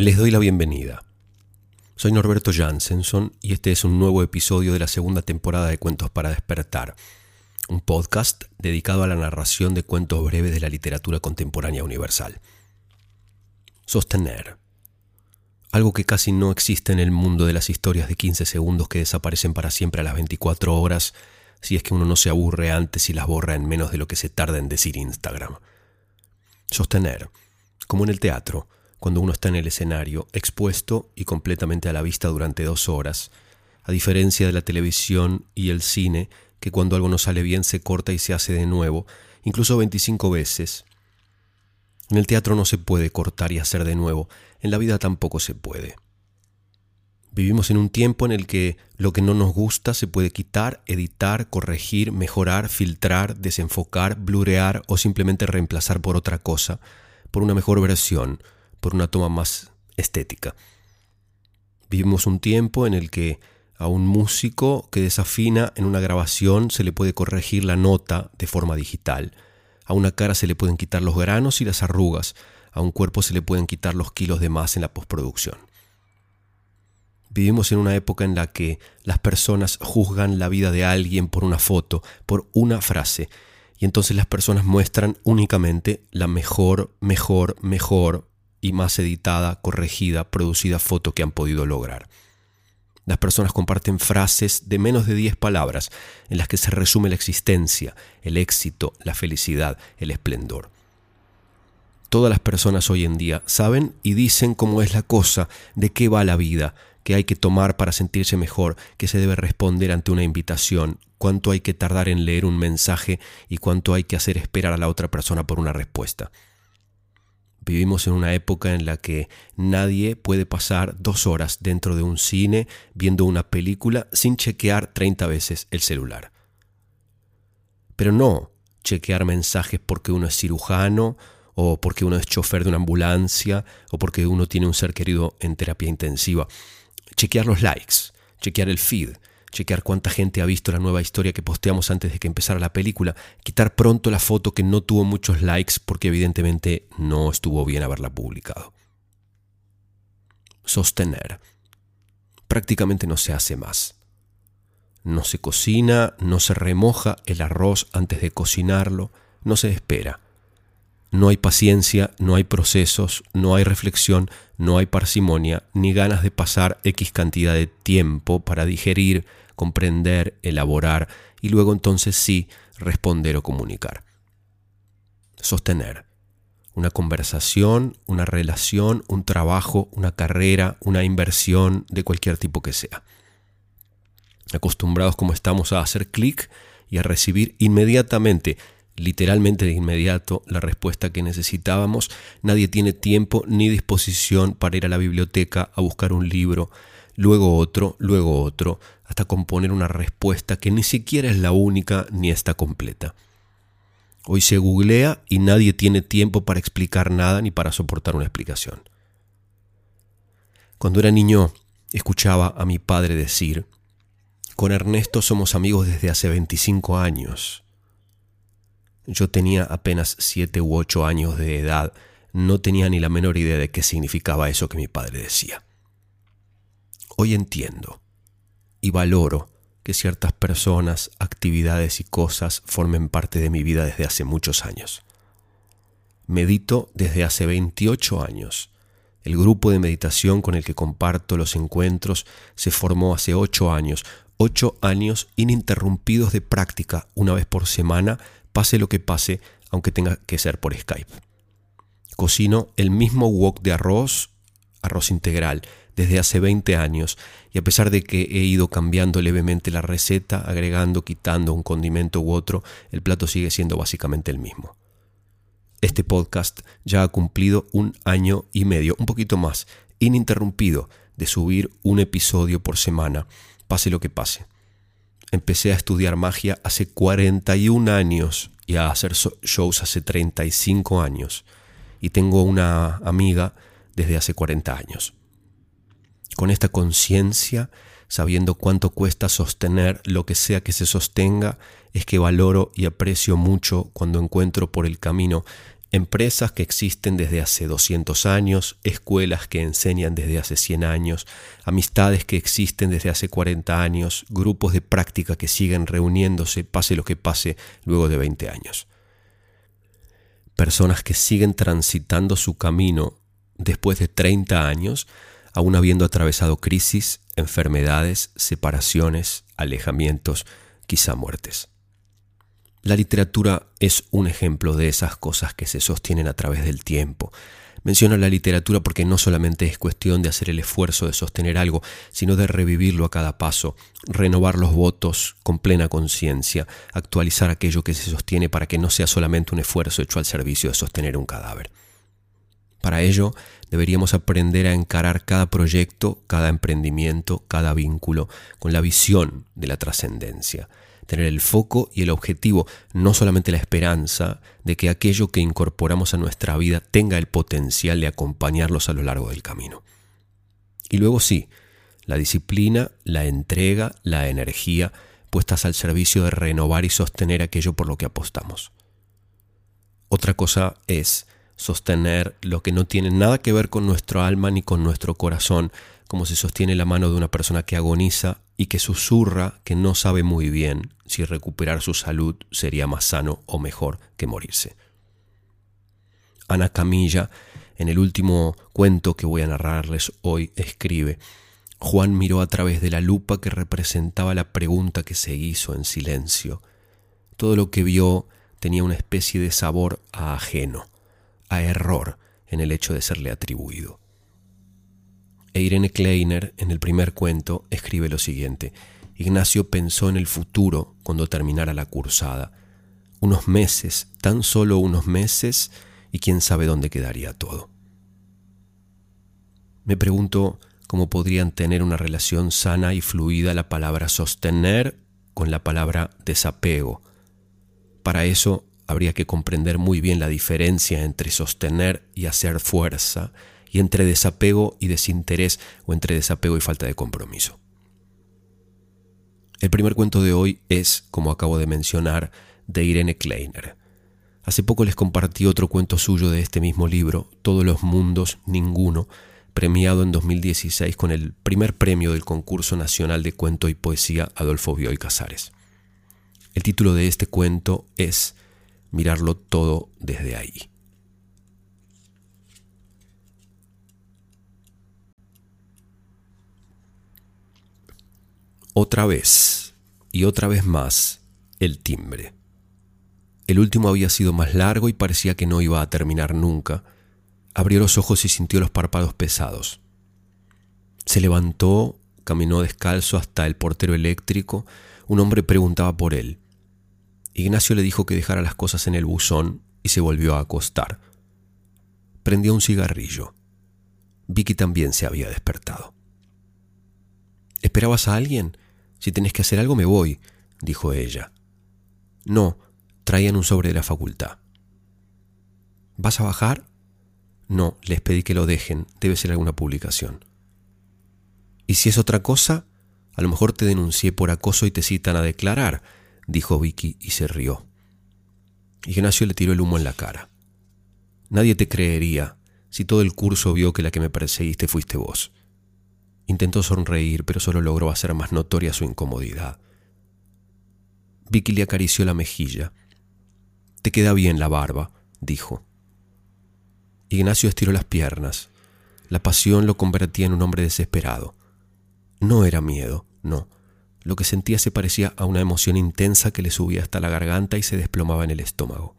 Les doy la bienvenida. Soy Norberto Jansenson y este es un nuevo episodio de la segunda temporada de Cuentos para despertar, un podcast dedicado a la narración de cuentos breves de la literatura contemporánea universal. Sostener. Algo que casi no existe en el mundo de las historias de 15 segundos que desaparecen para siempre a las 24 horas, si es que uno no se aburre antes y las borra en menos de lo que se tarda en decir Instagram. Sostener, como en el teatro, cuando uno está en el escenario, expuesto y completamente a la vista durante dos horas, a diferencia de la televisión y el cine, que cuando algo no sale bien se corta y se hace de nuevo, incluso 25 veces. En el teatro no se puede cortar y hacer de nuevo, en la vida tampoco se puede. Vivimos en un tiempo en el que lo que no nos gusta se puede quitar, editar, corregir, mejorar, filtrar, desenfocar, blurear o simplemente reemplazar por otra cosa, por una mejor versión, por una toma más estética. Vivimos un tiempo en el que a un músico que desafina en una grabación se le puede corregir la nota de forma digital. A una cara se le pueden quitar los granos y las arrugas. A un cuerpo se le pueden quitar los kilos de más en la postproducción. Vivimos en una época en la que las personas juzgan la vida de alguien por una foto, por una frase, y entonces las personas muestran únicamente la mejor, mejor, mejor y más editada, corregida, producida foto que han podido lograr. Las personas comparten frases de menos de 10 palabras en las que se resume la existencia, el éxito, la felicidad, el esplendor. Todas las personas hoy en día saben y dicen cómo es la cosa, de qué va la vida, qué hay que tomar para sentirse mejor, qué se debe responder ante una invitación, cuánto hay que tardar en leer un mensaje y cuánto hay que hacer esperar a la otra persona por una respuesta. Vivimos en una época en la que nadie puede pasar dos horas dentro de un cine viendo una película sin chequear 30 veces el celular. Pero no chequear mensajes porque uno es cirujano o porque uno es chofer de una ambulancia o porque uno tiene un ser querido en terapia intensiva. Chequear los likes, chequear el feed, chequear cuánta gente ha visto la nueva historia que posteamos antes de que empezara la película, quitar pronto la foto que no tuvo muchos likes porque evidentemente no estuvo bien haberla publicado. Sostener. Prácticamente no se hace más. No se cocina, no se remoja el arroz antes de cocinarlo, no se espera. No hay paciencia, no hay procesos, no hay reflexión, no hay parsimonia, ni ganas de pasar X cantidad de tiempo para digerir, comprender, elaborar y luego entonces sí responder o comunicar. Sostener. Una conversación, una relación, un trabajo, una carrera, una inversión de cualquier tipo que sea. Acostumbrados como estamos a hacer clic y a recibir inmediatamente literalmente de inmediato la respuesta que necesitábamos. Nadie tiene tiempo ni disposición para ir a la biblioteca a buscar un libro, luego otro, luego otro, hasta componer una respuesta que ni siquiera es la única ni está completa. Hoy se googlea y nadie tiene tiempo para explicar nada ni para soportar una explicación. Cuando era niño escuchaba a mi padre decir, con Ernesto somos amigos desde hace 25 años. Yo tenía apenas siete u ocho años de edad, no tenía ni la menor idea de qué significaba eso que mi padre decía. Hoy entiendo y valoro que ciertas personas, actividades y cosas formen parte de mi vida desde hace muchos años. Medito desde hace 28 años. El grupo de meditación con el que comparto los encuentros se formó hace ocho años, ocho años ininterrumpidos de práctica una vez por semana pase lo que pase, aunque tenga que ser por Skype. Cocino el mismo wok de arroz, arroz integral, desde hace 20 años, y a pesar de que he ido cambiando levemente la receta, agregando, quitando un condimento u otro, el plato sigue siendo básicamente el mismo. Este podcast ya ha cumplido un año y medio, un poquito más, ininterrumpido, de subir un episodio por semana, pase lo que pase empecé a estudiar magia hace 41 años y a hacer shows hace 35 años. Y tengo una amiga desde hace 40 años. Con esta conciencia, sabiendo cuánto cuesta sostener lo que sea que se sostenga, es que valoro y aprecio mucho cuando encuentro por el camino empresas que existen desde hace 200 años, escuelas que enseñan desde hace 100 años, amistades que existen desde hace 40 años, grupos de práctica que siguen reuniéndose, pase lo que pase, luego de 20 años. Personas que siguen transitando su camino después de 30 años, aún habiendo atravesado crisis, enfermedades, separaciones, alejamientos, quizá muertes. La literatura es un ejemplo de esas cosas que se sostienen a través del tiempo. Menciono la literatura porque no solamente es cuestión de hacer el esfuerzo de sostener algo, sino de revivirlo a cada paso, renovar los votos con plena conciencia, actualizar aquello que se sostiene para que no sea solamente un esfuerzo hecho al servicio de sostener un cadáver. Para ello, deberíamos aprender a encarar cada proyecto, cada emprendimiento, cada vínculo, con la visión de la trascendencia tener el foco y el objetivo, no solamente la esperanza de que aquello que incorporamos a nuestra vida tenga el potencial de acompañarlos a lo largo del camino. Y luego sí, la disciplina, la entrega, la energía puestas al servicio de renovar y sostener aquello por lo que apostamos. Otra cosa es sostener lo que no tiene nada que ver con nuestro alma ni con nuestro corazón, como se sostiene la mano de una persona que agoniza y que susurra que no sabe muy bien si recuperar su salud sería más sano o mejor que morirse. Ana Camilla, en el último cuento que voy a narrarles hoy, escribe, Juan miró a través de la lupa que representaba la pregunta que se hizo en silencio. Todo lo que vio tenía una especie de sabor a ajeno, a error en el hecho de serle atribuido. Irene Kleiner, en el primer cuento, escribe lo siguiente. Ignacio pensó en el futuro cuando terminara la cursada. Unos meses, tan solo unos meses, y quién sabe dónde quedaría todo. Me pregunto cómo podrían tener una relación sana y fluida la palabra sostener con la palabra desapego. Para eso habría que comprender muy bien la diferencia entre sostener y hacer fuerza, y entre desapego y desinterés o entre desapego y falta de compromiso. El primer cuento de hoy es, como acabo de mencionar, de Irene Kleiner. Hace poco les compartí otro cuento suyo de este mismo libro, Todos los mundos, ninguno, premiado en 2016 con el primer premio del concurso nacional de cuento y poesía Adolfo Bioy Casares. El título de este cuento es Mirarlo todo desde ahí. Otra vez y otra vez más el timbre. El último había sido más largo y parecía que no iba a terminar nunca. Abrió los ojos y sintió los párpados pesados. Se levantó, caminó descalzo hasta el portero eléctrico. Un hombre preguntaba por él. Ignacio le dijo que dejara las cosas en el buzón y se volvió a acostar. Prendió un cigarrillo. Vicky también se había despertado. ¿Esperabas a alguien? Si tenés que hacer algo me voy, dijo ella. No, traían un sobre de la facultad. ¿Vas a bajar? No, les pedí que lo dejen, debe ser alguna publicación. ¿Y si es otra cosa? A lo mejor te denuncié por acoso y te citan a declarar, dijo Vicky y se rió. Ignacio le tiró el humo en la cara. Nadie te creería si todo el curso vio que la que me perseguiste fuiste vos. Intentó sonreír, pero solo logró hacer más notoria su incomodidad. Vicky le acarició la mejilla. Te queda bien la barba, dijo. Ignacio estiró las piernas. La pasión lo convertía en un hombre desesperado. No era miedo, no. Lo que sentía se parecía a una emoción intensa que le subía hasta la garganta y se desplomaba en el estómago.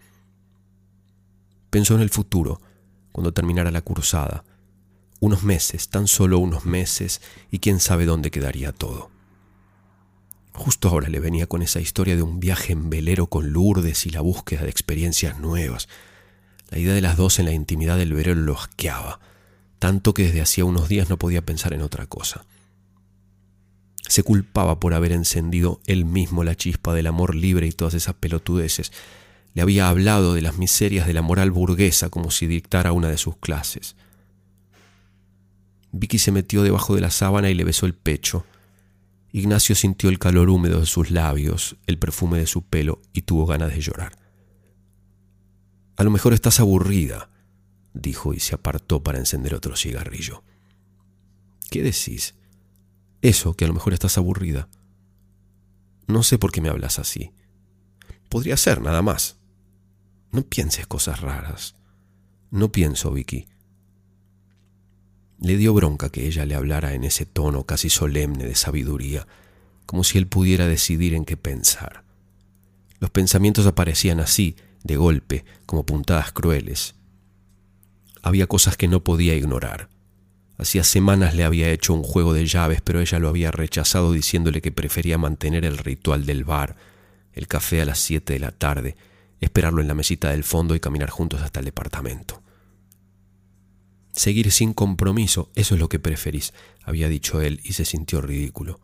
Pensó en el futuro, cuando terminara la cursada, unos meses, tan solo unos meses, y quién sabe dónde quedaría todo. Justo ahora le venía con esa historia de un viaje en velero con Lourdes y la búsqueda de experiencias nuevas. La idea de las dos en la intimidad del velero lo asqueaba, tanto que desde hacía unos días no podía pensar en otra cosa. Se culpaba por haber encendido él mismo la chispa del amor libre y todas esas pelotudeces. Le había hablado de las miserias de la moral burguesa como si dictara una de sus clases. Vicky se metió debajo de la sábana y le besó el pecho. Ignacio sintió el calor húmedo de sus labios, el perfume de su pelo y tuvo ganas de llorar. A lo mejor estás aburrida, dijo y se apartó para encender otro cigarrillo. ¿Qué decís? Eso, que a lo mejor estás aburrida. No sé por qué me hablas así. Podría ser, nada más. No pienses cosas raras. No pienso, Vicky. Le dio bronca que ella le hablara en ese tono casi solemne de sabiduría, como si él pudiera decidir en qué pensar. Los pensamientos aparecían así, de golpe, como puntadas crueles. Había cosas que no podía ignorar. Hacía semanas le había hecho un juego de llaves, pero ella lo había rechazado diciéndole que prefería mantener el ritual del bar, el café a las siete de la tarde, esperarlo en la mesita del fondo y caminar juntos hasta el departamento. Seguir sin compromiso, eso es lo que preferís, había dicho él y se sintió ridículo.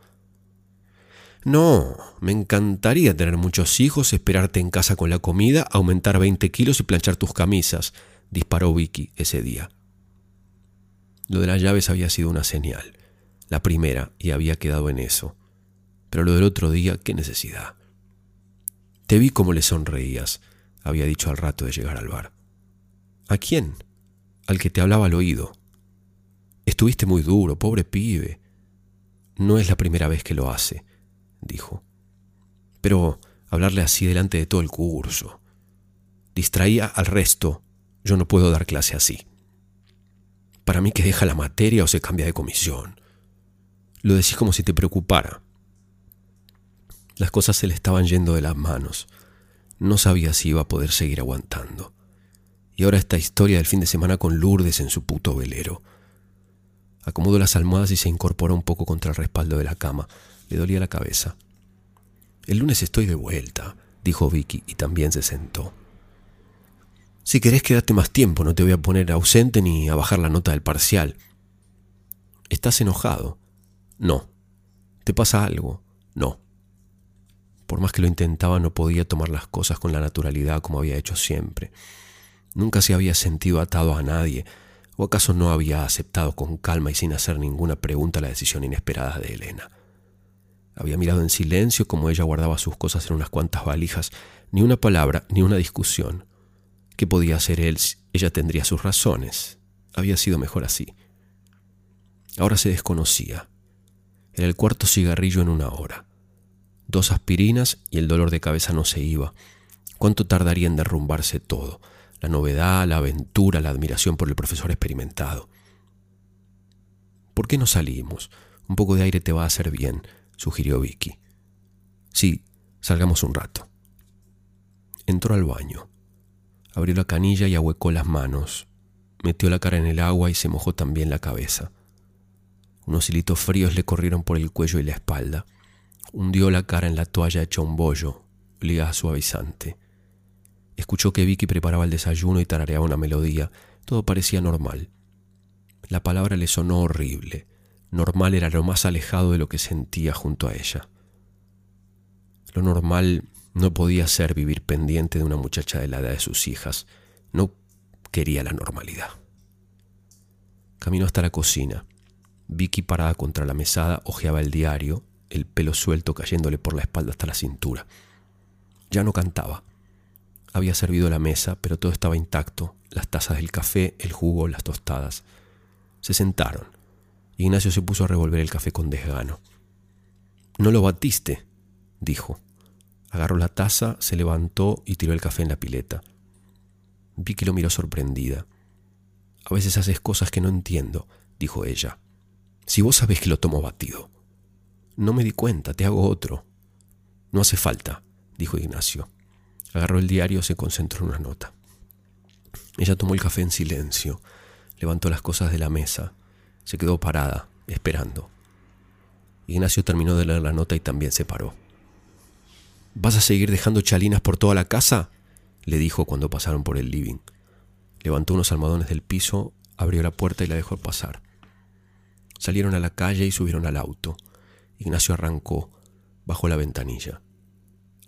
No, me encantaría tener muchos hijos, esperarte en casa con la comida, aumentar 20 kilos y planchar tus camisas, disparó Vicky ese día. Lo de las llaves había sido una señal, la primera, y había quedado en eso. Pero lo del otro día, qué necesidad. Te vi como le sonreías, había dicho al rato de llegar al bar. ¿A quién? Al que te hablaba al oído. Estuviste muy duro, pobre pibe. No es la primera vez que lo hace, dijo. Pero hablarle así delante de todo el curso. Distraía al resto. Yo no puedo dar clase así. Para mí que deja la materia o se cambia de comisión. Lo decís como si te preocupara. Las cosas se le estaban yendo de las manos. No sabía si iba a poder seguir aguantando. Y ahora esta historia del fin de semana con Lourdes en su puto velero. Acomodó las almohadas y se incorporó un poco contra el respaldo de la cama. Le dolía la cabeza. El lunes estoy de vuelta, dijo Vicky y también se sentó. Si querés quedarte más tiempo, no te voy a poner ausente ni a bajar la nota del parcial. ¿Estás enojado? No. ¿Te pasa algo? No. Por más que lo intentaba, no podía tomar las cosas con la naturalidad como había hecho siempre. Nunca se había sentido atado a nadie, o acaso no había aceptado con calma y sin hacer ninguna pregunta la decisión inesperada de Elena. Había mirado en silencio como ella guardaba sus cosas en unas cuantas valijas, ni una palabra, ni una discusión. ¿Qué podía hacer él? Ella tendría sus razones. Había sido mejor así. Ahora se desconocía. Era el cuarto cigarrillo en una hora dos aspirinas y el dolor de cabeza no se iba. ¿Cuánto tardaría en derrumbarse todo? La novedad, la aventura, la admiración por el profesor experimentado. ¿Por qué no salimos? Un poco de aire te va a hacer bien, sugirió Vicky. Sí, salgamos un rato. Entró al baño. Abrió la canilla y ahuecó las manos. Metió la cara en el agua y se mojó también la cabeza. Unos hilitos fríos le corrieron por el cuello y la espalda hundió la cara en la toalla hecha un bollo, liga suavizante. Escuchó que Vicky preparaba el desayuno y tarareaba una melodía. Todo parecía normal. La palabra le sonó horrible. Normal era lo más alejado de lo que sentía junto a ella. Lo normal no podía ser vivir pendiente de una muchacha de la edad de sus hijas. No quería la normalidad. Caminó hasta la cocina. Vicky, parada contra la mesada, hojeaba el diario el pelo suelto cayéndole por la espalda hasta la cintura. Ya no cantaba. Había servido la mesa, pero todo estaba intacto, las tazas del café, el jugo, las tostadas. Se sentaron. Ignacio se puso a revolver el café con desgano. No lo batiste, dijo. Agarró la taza, se levantó y tiró el café en la pileta. Vicky lo miró sorprendida. A veces haces cosas que no entiendo, dijo ella. Si vos sabés que lo tomo batido. No me di cuenta, te hago otro. No hace falta, dijo Ignacio. Agarró el diario, se concentró en una nota. Ella tomó el café en silencio, levantó las cosas de la mesa, se quedó parada, esperando. Ignacio terminó de leer la nota y también se paró. ¿Vas a seguir dejando chalinas por toda la casa? le dijo cuando pasaron por el living. Levantó unos almohadones del piso, abrió la puerta y la dejó pasar. Salieron a la calle y subieron al auto. Ignacio arrancó, bajó la ventanilla.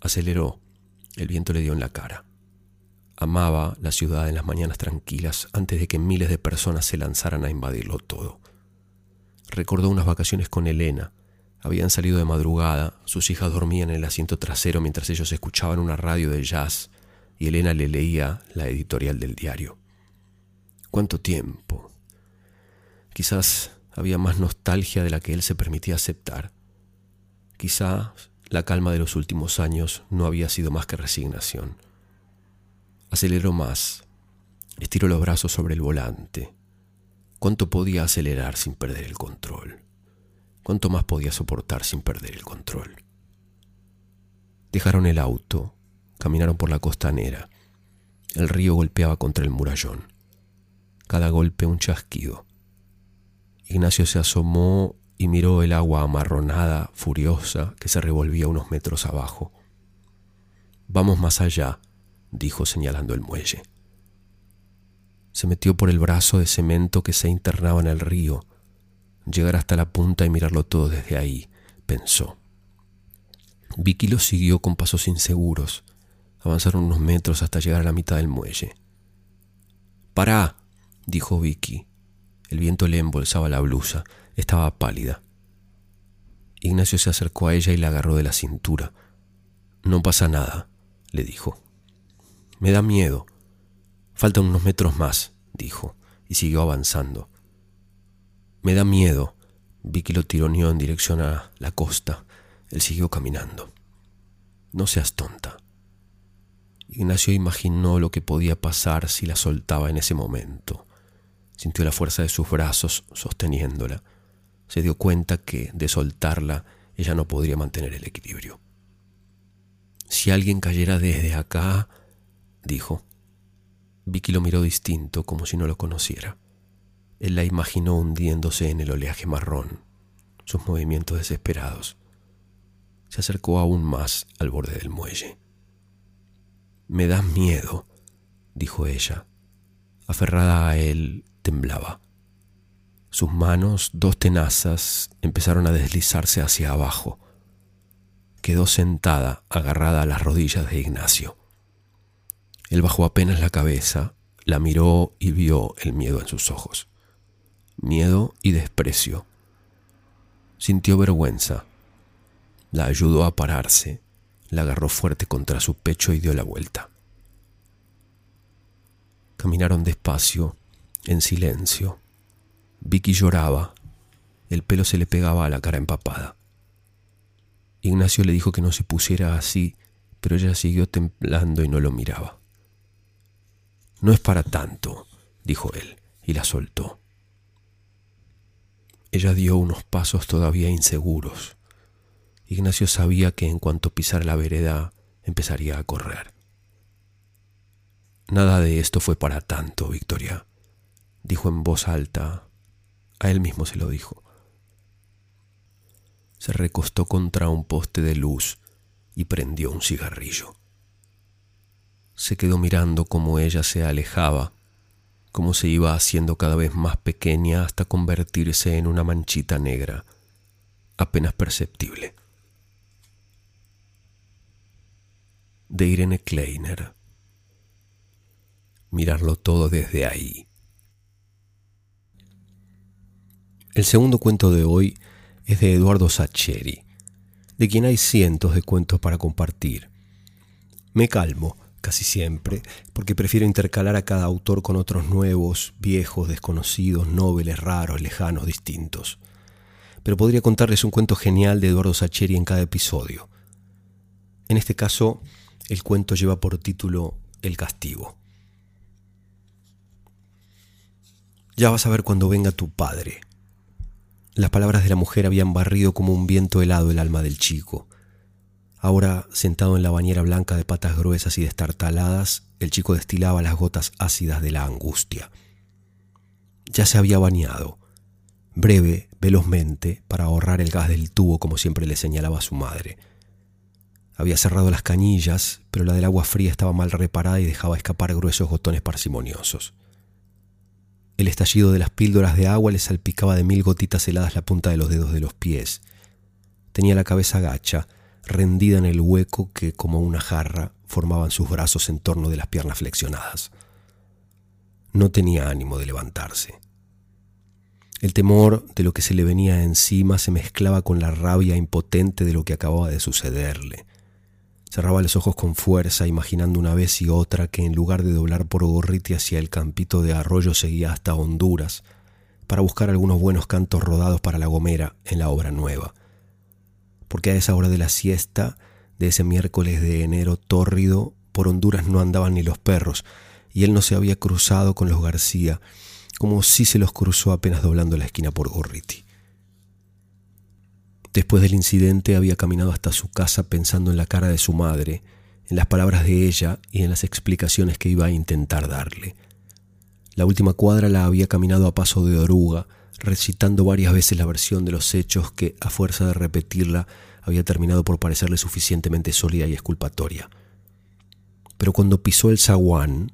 Aceleró, el viento le dio en la cara. Amaba la ciudad en las mañanas tranquilas antes de que miles de personas se lanzaran a invadirlo todo. Recordó unas vacaciones con Elena. Habían salido de madrugada, sus hijas dormían en el asiento trasero mientras ellos escuchaban una radio de jazz. y Elena le leía la editorial del diario. ¿Cuánto tiempo? Quizás había más nostalgia de la que él se permitía aceptar. Quizás la calma de los últimos años no había sido más que resignación. Aceleró más, estiró los brazos sobre el volante. ¿Cuánto podía acelerar sin perder el control? ¿Cuánto más podía soportar sin perder el control? Dejaron el auto, caminaron por la costanera. El río golpeaba contra el murallón. Cada golpe un chasquido. Ignacio se asomó y miró el agua amarronada, furiosa, que se revolvía unos metros abajo. Vamos más allá, dijo señalando el muelle. Se metió por el brazo de cemento que se internaba en el río. Llegar hasta la punta y mirarlo todo desde ahí, pensó. Vicky lo siguió con pasos inseguros. Avanzaron unos metros hasta llegar a la mitad del muelle. Pará, dijo Vicky. El viento le embolsaba la blusa. Estaba pálida. Ignacio se acercó a ella y la agarró de la cintura. No pasa nada, le dijo. Me da miedo. Faltan unos metros más, dijo, y siguió avanzando. Me da miedo. Vicky lo tironeó en dirección a la costa. Él siguió caminando. No seas tonta. Ignacio imaginó lo que podía pasar si la soltaba en ese momento. Sintió la fuerza de sus brazos sosteniéndola. Se dio cuenta que, de soltarla, ella no podría mantener el equilibrio. Si alguien cayera desde acá, dijo. Vicky lo miró distinto, como si no lo conociera. Él la imaginó hundiéndose en el oleaje marrón, sus movimientos desesperados se acercó aún más al borde del muelle. Me da miedo, dijo ella. Aferrada a él, temblaba. Sus manos, dos tenazas, empezaron a deslizarse hacia abajo. Quedó sentada, agarrada a las rodillas de Ignacio. Él bajó apenas la cabeza, la miró y vio el miedo en sus ojos. Miedo y desprecio. Sintió vergüenza la ayudó a pararse, la agarró fuerte contra su pecho y dio la vuelta. Caminaron despacio, en silencio. Vicky lloraba, el pelo se le pegaba a la cara empapada. Ignacio le dijo que no se pusiera así, pero ella siguió temblando y no lo miraba. No es para tanto, dijo él, y la soltó. Ella dio unos pasos todavía inseguros. Ignacio sabía que en cuanto pisara la vereda empezaría a correr. Nada de esto fue para tanto, Victoria, dijo en voz alta. A él mismo se lo dijo. Se recostó contra un poste de luz y prendió un cigarrillo. Se quedó mirando cómo ella se alejaba, cómo se iba haciendo cada vez más pequeña hasta convertirse en una manchita negra, apenas perceptible. de Irene Kleiner. Mirarlo todo desde ahí. El segundo cuento de hoy es de Eduardo Sacheri, de quien hay cientos de cuentos para compartir. Me calmo, casi siempre, porque prefiero intercalar a cada autor con otros nuevos, viejos, desconocidos, nobles, raros, lejanos, distintos. Pero podría contarles un cuento genial de Eduardo Sacheri en cada episodio. En este caso, el cuento lleva por título El castigo. Ya vas a ver cuando venga tu padre. Las palabras de la mujer habían barrido como un viento helado el alma del chico. Ahora, sentado en la bañera blanca de patas gruesas y destartaladas, el chico destilaba las gotas ácidas de la angustia. Ya se había bañado, breve, velozmente, para ahorrar el gas del tubo como siempre le señalaba su madre. Había cerrado las cañillas, pero la del agua fría estaba mal reparada y dejaba escapar gruesos gotones parsimoniosos. El estallido de las píldoras de agua le salpicaba de mil gotitas heladas la punta de los dedos de los pies. Tenía la cabeza gacha, rendida en el hueco que, como una jarra, formaban sus brazos en torno de las piernas flexionadas. No tenía ánimo de levantarse. El temor de lo que se le venía encima se mezclaba con la rabia impotente de lo que acababa de sucederle. Cerraba los ojos con fuerza, imaginando una vez y otra que en lugar de doblar por Gorriti hacia el campito de arroyo seguía hasta Honduras para buscar algunos buenos cantos rodados para la Gomera en la obra nueva. Porque a esa hora de la siesta de ese miércoles de enero tórrido, por Honduras no andaban ni los perros, y él no se había cruzado con los García, como si se los cruzó apenas doblando la esquina por Gorriti. Después del incidente había caminado hasta su casa pensando en la cara de su madre, en las palabras de ella y en las explicaciones que iba a intentar darle. La última cuadra la había caminado a paso de oruga, recitando varias veces la versión de los hechos que, a fuerza de repetirla, había terminado por parecerle suficientemente sólida y exculpatoria. Pero cuando pisó el zaguán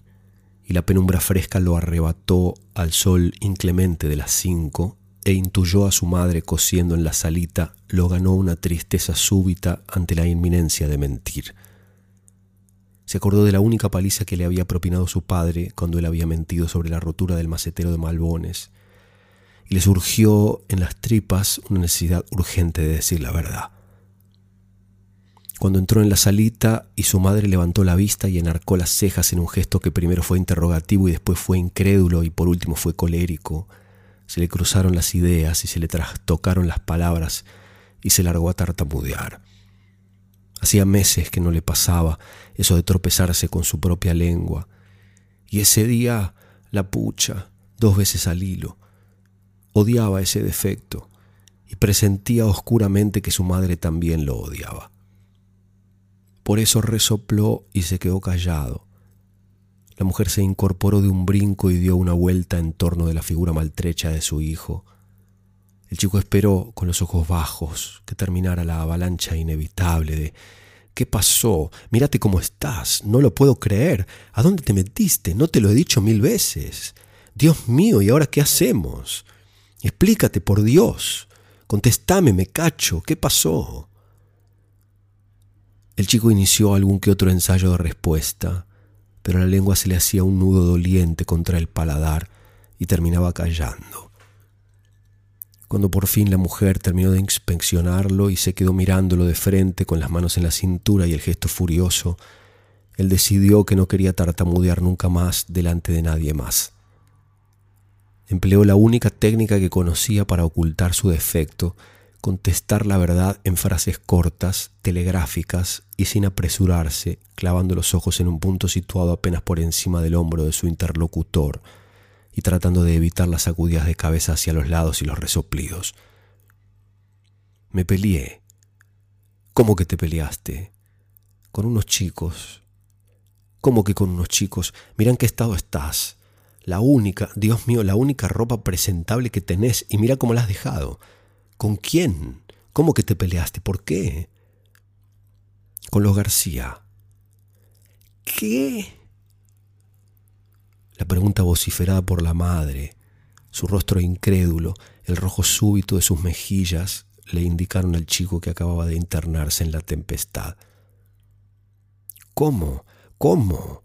y la penumbra fresca lo arrebató al sol inclemente de las cinco, e intuyó a su madre cosiendo en la salita, lo ganó una tristeza súbita ante la inminencia de mentir. Se acordó de la única paliza que le había propinado su padre cuando él había mentido sobre la rotura del macetero de Malbones, y le surgió en las tripas una necesidad urgente de decir la verdad. Cuando entró en la salita y su madre levantó la vista y enarcó las cejas en un gesto que primero fue interrogativo y después fue incrédulo y por último fue colérico, se le cruzaron las ideas y se le trastocaron las palabras y se largó a tartamudear. Hacía meses que no le pasaba eso de tropezarse con su propia lengua. Y ese día, la pucha, dos veces al hilo. Odiaba ese defecto y presentía oscuramente que su madre también lo odiaba. Por eso resopló y se quedó callado, la mujer se incorporó de un brinco y dio una vuelta en torno de la figura maltrecha de su hijo. El chico esperó, con los ojos bajos, que terminara la avalancha inevitable de ¿Qué pasó? Mírate cómo estás. No lo puedo creer. ¿A dónde te metiste? No te lo he dicho mil veces. Dios mío, ¿y ahora qué hacemos? Explícate, por Dios. Contestame, me cacho. ¿Qué pasó? El chico inició algún que otro ensayo de respuesta, pero la lengua se le hacía un nudo doliente contra el paladar y terminaba callando. Cuando por fin la mujer terminó de inspeccionarlo y se quedó mirándolo de frente con las manos en la cintura y el gesto furioso, él decidió que no quería tartamudear nunca más delante de nadie más. Empleó la única técnica que conocía para ocultar su defecto contestar la verdad en frases cortas, telegráficas y sin apresurarse, clavando los ojos en un punto situado apenas por encima del hombro de su interlocutor y tratando de evitar las sacudidas de cabeza hacia los lados y los resoplidos. Me peleé. ¿Cómo que te peleaste? Con unos chicos. ¿Cómo que con unos chicos? Mira en qué estado estás. La única, Dios mío, la única ropa presentable que tenés y mira cómo la has dejado. ¿Con quién? ¿Cómo que te peleaste? ¿Por qué? Con los García. ¿Qué? La pregunta vociferada por la madre, su rostro incrédulo, el rojo súbito de sus mejillas, le indicaron al chico que acababa de internarse en la tempestad. ¿Cómo? ¿Cómo?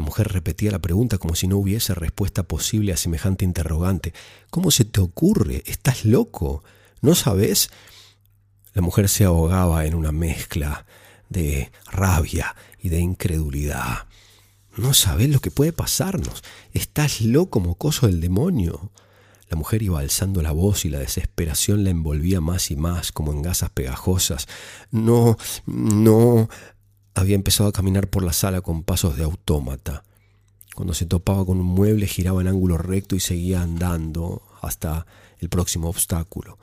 La mujer repetía la pregunta como si no hubiese respuesta posible a semejante interrogante. ¿Cómo se te ocurre? ¿Estás loco? ¿No sabes? La mujer se ahogaba en una mezcla de rabia y de incredulidad. No sabes lo que puede pasarnos. Estás loco mocoso del demonio. La mujer iba alzando la voz y la desesperación la envolvía más y más como en gasas pegajosas. No, no. Había empezado a caminar por la sala con pasos de autómata. Cuando se topaba con un mueble giraba en ángulo recto y seguía andando hasta el próximo obstáculo.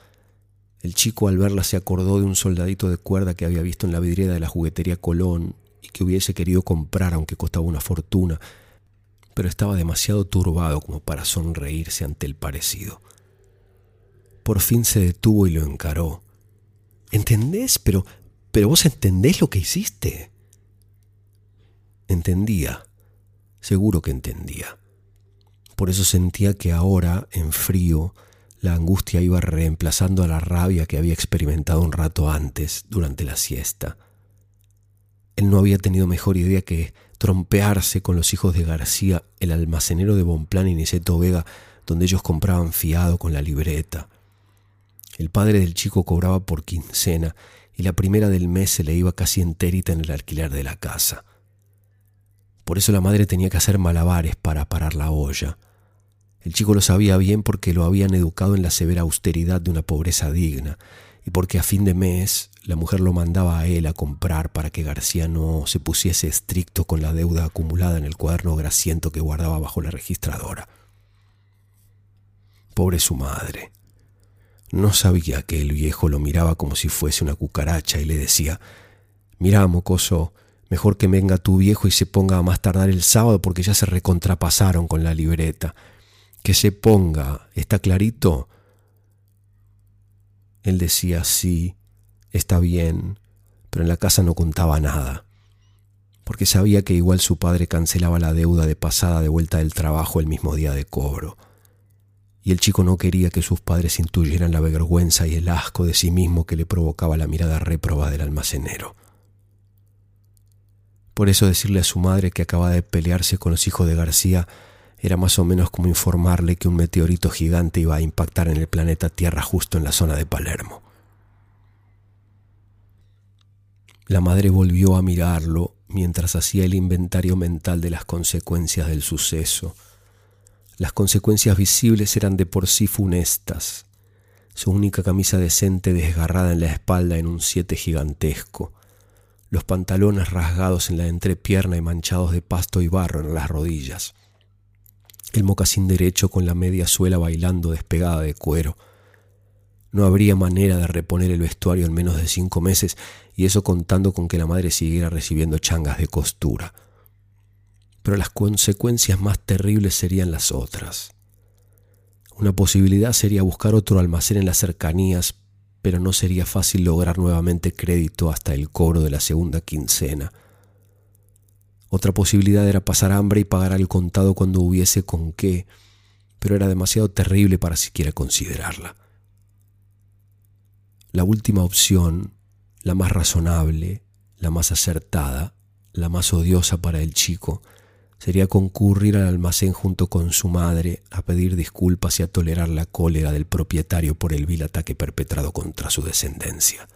El chico al verla se acordó de un soldadito de cuerda que había visto en la vidriera de la juguetería Colón y que hubiese querido comprar aunque costaba una fortuna, pero estaba demasiado turbado como para sonreírse ante el parecido. Por fin se detuvo y lo encaró. ¿Entendés? Pero, pero vos entendés lo que hiciste. Entendía, seguro que entendía. Por eso sentía que ahora, en frío, la angustia iba reemplazando a la rabia que había experimentado un rato antes, durante la siesta. Él no había tenido mejor idea que trompearse con los hijos de García, el almacenero de Bonplan y Niceto Vega, donde ellos compraban fiado con la libreta. El padre del chico cobraba por quincena y la primera del mes se le iba casi entérita en el alquiler de la casa. Por eso la madre tenía que hacer malabares para parar la olla. El chico lo sabía bien porque lo habían educado en la severa austeridad de una pobreza digna, y porque a fin de mes la mujer lo mandaba a él a comprar para que García no se pusiese estricto con la deuda acumulada en el cuaderno grasiento que guardaba bajo la registradora. Pobre su madre. No sabía que el viejo lo miraba como si fuese una cucaracha y le decía, Mira, mocoso, mejor que venga tu viejo y se ponga a más tardar el sábado porque ya se recontrapasaron con la libreta. Que se ponga, ¿está clarito? Él decía, sí, está bien, pero en la casa no contaba nada, porque sabía que igual su padre cancelaba la deuda de pasada de vuelta del trabajo el mismo día de cobro y el chico no quería que sus padres intuyeran la vergüenza y el asco de sí mismo que le provocaba la mirada réproba del almacenero. Por eso decirle a su madre que acaba de pelearse con los hijos de García era más o menos como informarle que un meteorito gigante iba a impactar en el planeta Tierra justo en la zona de Palermo. La madre volvió a mirarlo mientras hacía el inventario mental de las consecuencias del suceso las consecuencias visibles eran de por sí funestas. Su única camisa decente desgarrada en la espalda en un siete gigantesco. Los pantalones rasgados en la entrepierna y manchados de pasto y barro en las rodillas. El mocasín derecho con la media suela bailando despegada de cuero. No habría manera de reponer el vestuario en menos de cinco meses, y eso contando con que la madre siguiera recibiendo changas de costura pero las consecuencias más terribles serían las otras. Una posibilidad sería buscar otro almacén en las cercanías, pero no sería fácil lograr nuevamente crédito hasta el cobro de la segunda quincena. Otra posibilidad era pasar hambre y pagar al contado cuando hubiese con qué, pero era demasiado terrible para siquiera considerarla. La última opción, la más razonable, la más acertada, la más odiosa para el chico, sería concurrir al almacén junto con su madre a pedir disculpas y a tolerar la cólera del propietario por el vil ataque perpetrado contra su descendencia.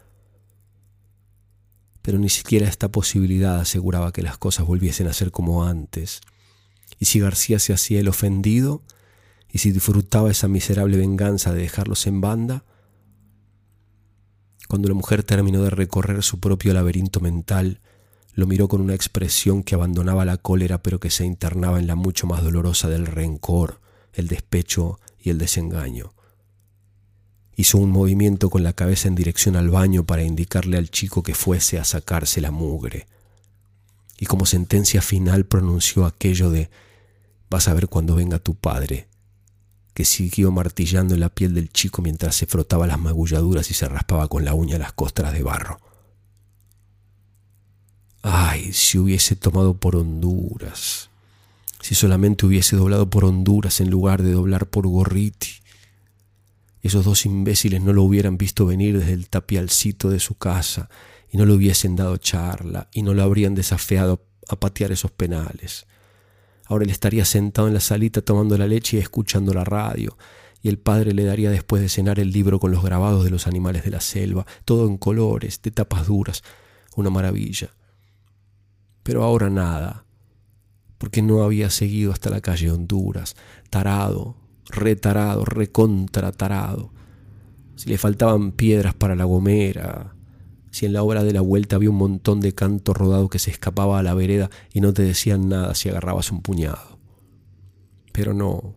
Pero ni siquiera esta posibilidad aseguraba que las cosas volviesen a ser como antes. Y si García se hacía el ofendido, y si disfrutaba esa miserable venganza de dejarlos en banda, cuando la mujer terminó de recorrer su propio laberinto mental, lo miró con una expresión que abandonaba la cólera pero que se internaba en la mucho más dolorosa del rencor, el despecho y el desengaño. Hizo un movimiento con la cabeza en dirección al baño para indicarle al chico que fuese a sacarse la mugre. Y como sentencia final pronunció aquello de vas a ver cuando venga tu padre, que siguió martillando en la piel del chico mientras se frotaba las magulladuras y se raspaba con la uña las costras de barro. Ay, si hubiese tomado por Honduras, si solamente hubiese doblado por Honduras en lugar de doblar por Gorriti. Esos dos imbéciles no lo hubieran visto venir desde el tapialcito de su casa y no le hubiesen dado charla y no lo habrían desafiado a patear esos penales. Ahora él estaría sentado en la salita tomando la leche y escuchando la radio, y el padre le daría después de cenar el libro con los grabados de los animales de la selva, todo en colores, de tapas duras, una maravilla pero ahora nada, porque no había seguido hasta la calle Honduras, tarado, retarado, recontratarado. Si le faltaban piedras para la gomera, si en la obra de la vuelta había un montón de canto rodado que se escapaba a la vereda y no te decían nada si agarrabas un puñado. Pero no,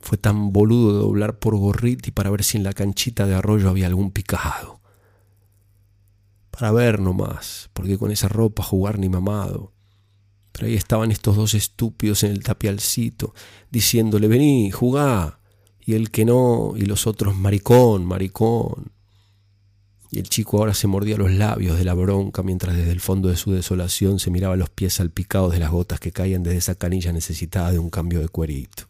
fue tan boludo de doblar por Gorriti para ver si en la canchita de arroyo había algún picado para ver nomás, porque con esa ropa jugar ni mamado. Pero ahí estaban estos dos estúpidos en el tapialcito, diciéndole, vení, jugá. Y el que no, y los otros, maricón, maricón. Y el chico ahora se mordía los labios de la bronca mientras desde el fondo de su desolación se miraba los pies salpicados de las gotas que caían desde esa canilla necesitada de un cambio de cuerito.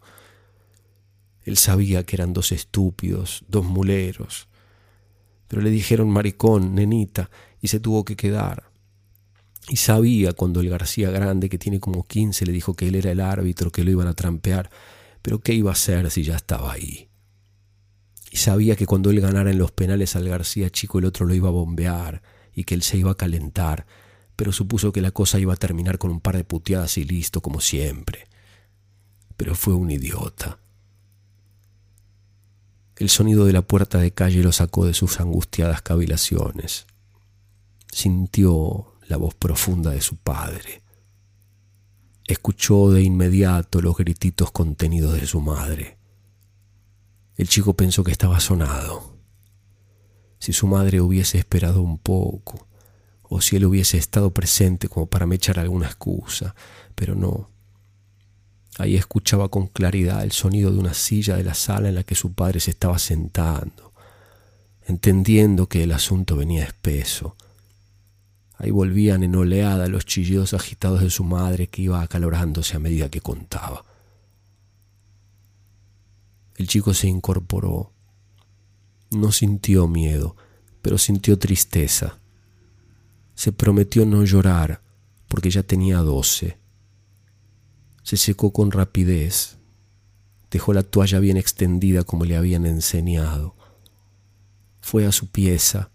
Él sabía que eran dos estúpidos, dos muleros, pero le dijeron maricón, nenita, y se tuvo que quedar. Y sabía cuando el García Grande, que tiene como 15, le dijo que él era el árbitro, que lo iban a trampear, pero ¿qué iba a hacer si ya estaba ahí? Y sabía que cuando él ganara en los penales al García Chico el otro lo iba a bombear y que él se iba a calentar, pero supuso que la cosa iba a terminar con un par de puteadas y listo como siempre. Pero fue un idiota. El sonido de la puerta de calle lo sacó de sus angustiadas cavilaciones. Sintió la voz profunda de su padre. Escuchó de inmediato los grititos contenidos de su madre. El chico pensó que estaba sonado. Si su madre hubiese esperado un poco, o si él hubiese estado presente como para me echar alguna excusa, pero no. Ahí escuchaba con claridad el sonido de una silla de la sala en la que su padre se estaba sentando, entendiendo que el asunto venía espeso Ahí volvían en oleada los chillidos agitados de su madre que iba acalorándose a medida que contaba. El chico se incorporó. No sintió miedo, pero sintió tristeza. Se prometió no llorar porque ya tenía doce. Se secó con rapidez. Dejó la toalla bien extendida como le habían enseñado. Fue a su pieza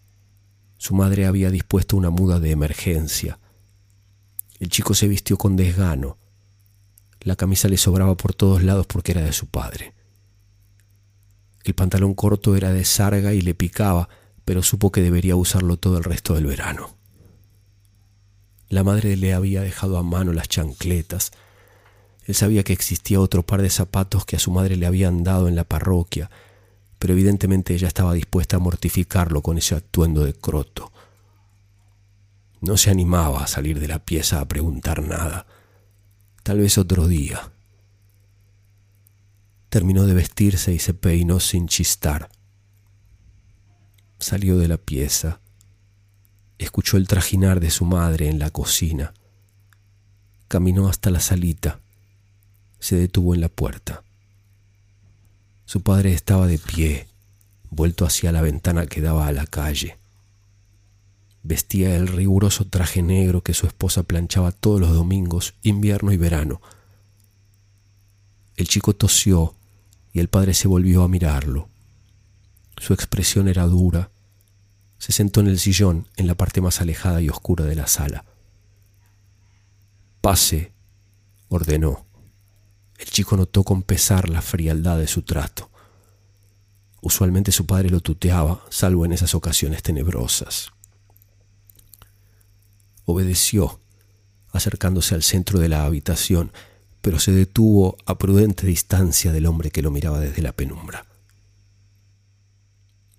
su madre había dispuesto una muda de emergencia. El chico se vistió con desgano. La camisa le sobraba por todos lados porque era de su padre. El pantalón corto era de sarga y le picaba, pero supo que debería usarlo todo el resto del verano. La madre le había dejado a mano las chancletas. Él sabía que existía otro par de zapatos que a su madre le habían dado en la parroquia pero evidentemente ella estaba dispuesta a mortificarlo con ese atuendo de croto. No se animaba a salir de la pieza a preguntar nada. Tal vez otro día. Terminó de vestirse y se peinó sin chistar. Salió de la pieza. Escuchó el trajinar de su madre en la cocina. Caminó hasta la salita. Se detuvo en la puerta. Su padre estaba de pie, vuelto hacia la ventana que daba a la calle. Vestía el riguroso traje negro que su esposa planchaba todos los domingos, invierno y verano. El chico tosió y el padre se volvió a mirarlo. Su expresión era dura. Se sentó en el sillón en la parte más alejada y oscura de la sala. Pase, ordenó. El chico notó con pesar la frialdad de su trato. Usualmente su padre lo tuteaba, salvo en esas ocasiones tenebrosas. Obedeció, acercándose al centro de la habitación, pero se detuvo a prudente distancia del hombre que lo miraba desde la penumbra.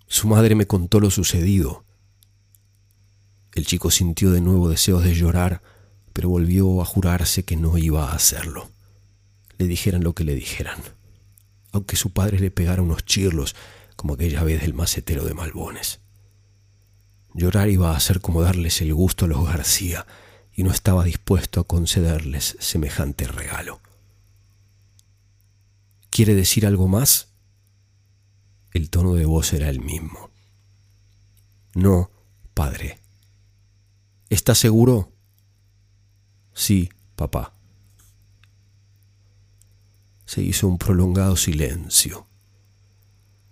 Su madre me contó lo sucedido. El chico sintió de nuevo deseos de llorar, pero volvió a jurarse que no iba a hacerlo le dijeran lo que le dijeran, aunque su padre le pegara unos chirlos como aquella vez del macetero de Malbones. Llorar iba a ser como darles el gusto a los García, y no estaba dispuesto a concederles semejante regalo. ¿Quiere decir algo más? El tono de voz era el mismo. No, padre. ¿Está seguro? Sí, papá. Se hizo un prolongado silencio.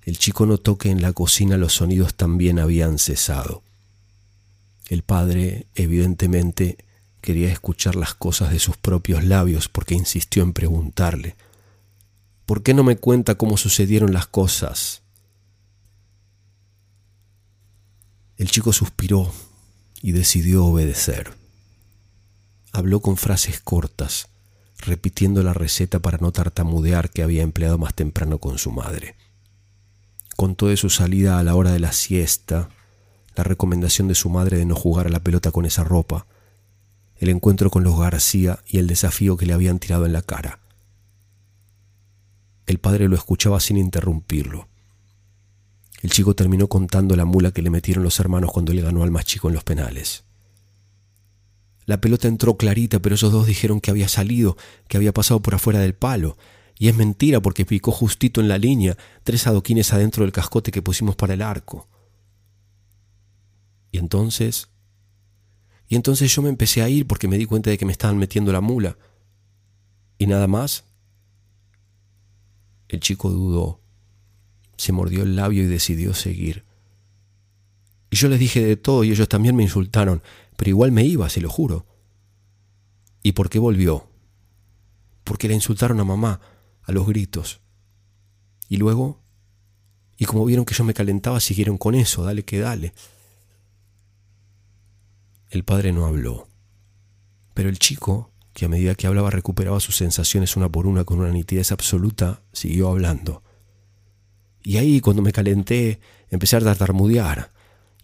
El chico notó que en la cocina los sonidos también habían cesado. El padre, evidentemente, quería escuchar las cosas de sus propios labios porque insistió en preguntarle, ¿por qué no me cuenta cómo sucedieron las cosas? El chico suspiró y decidió obedecer. Habló con frases cortas, repitiendo la receta para no tartamudear que había empleado más temprano con su madre. Contó de su salida a la hora de la siesta, la recomendación de su madre de no jugar a la pelota con esa ropa, el encuentro con los García y el desafío que le habían tirado en la cara. El padre lo escuchaba sin interrumpirlo. El chico terminó contando la mula que le metieron los hermanos cuando le ganó al más chico en los penales. La pelota entró clarita, pero esos dos dijeron que había salido, que había pasado por afuera del palo. Y es mentira porque picó justito en la línea, tres adoquines adentro del cascote que pusimos para el arco. Y entonces... Y entonces yo me empecé a ir porque me di cuenta de que me estaban metiendo la mula. ¿Y nada más? El chico dudó. Se mordió el labio y decidió seguir. Y yo les dije de todo y ellos también me insultaron, pero igual me iba, se lo juro. ¿Y por qué volvió? Porque le insultaron a mamá, a los gritos. Y luego, y como vieron que yo me calentaba, siguieron con eso, dale que dale. El padre no habló, pero el chico, que a medida que hablaba recuperaba sus sensaciones una por una con una nitidez absoluta, siguió hablando. Y ahí, cuando me calenté, empecé a tartamudear.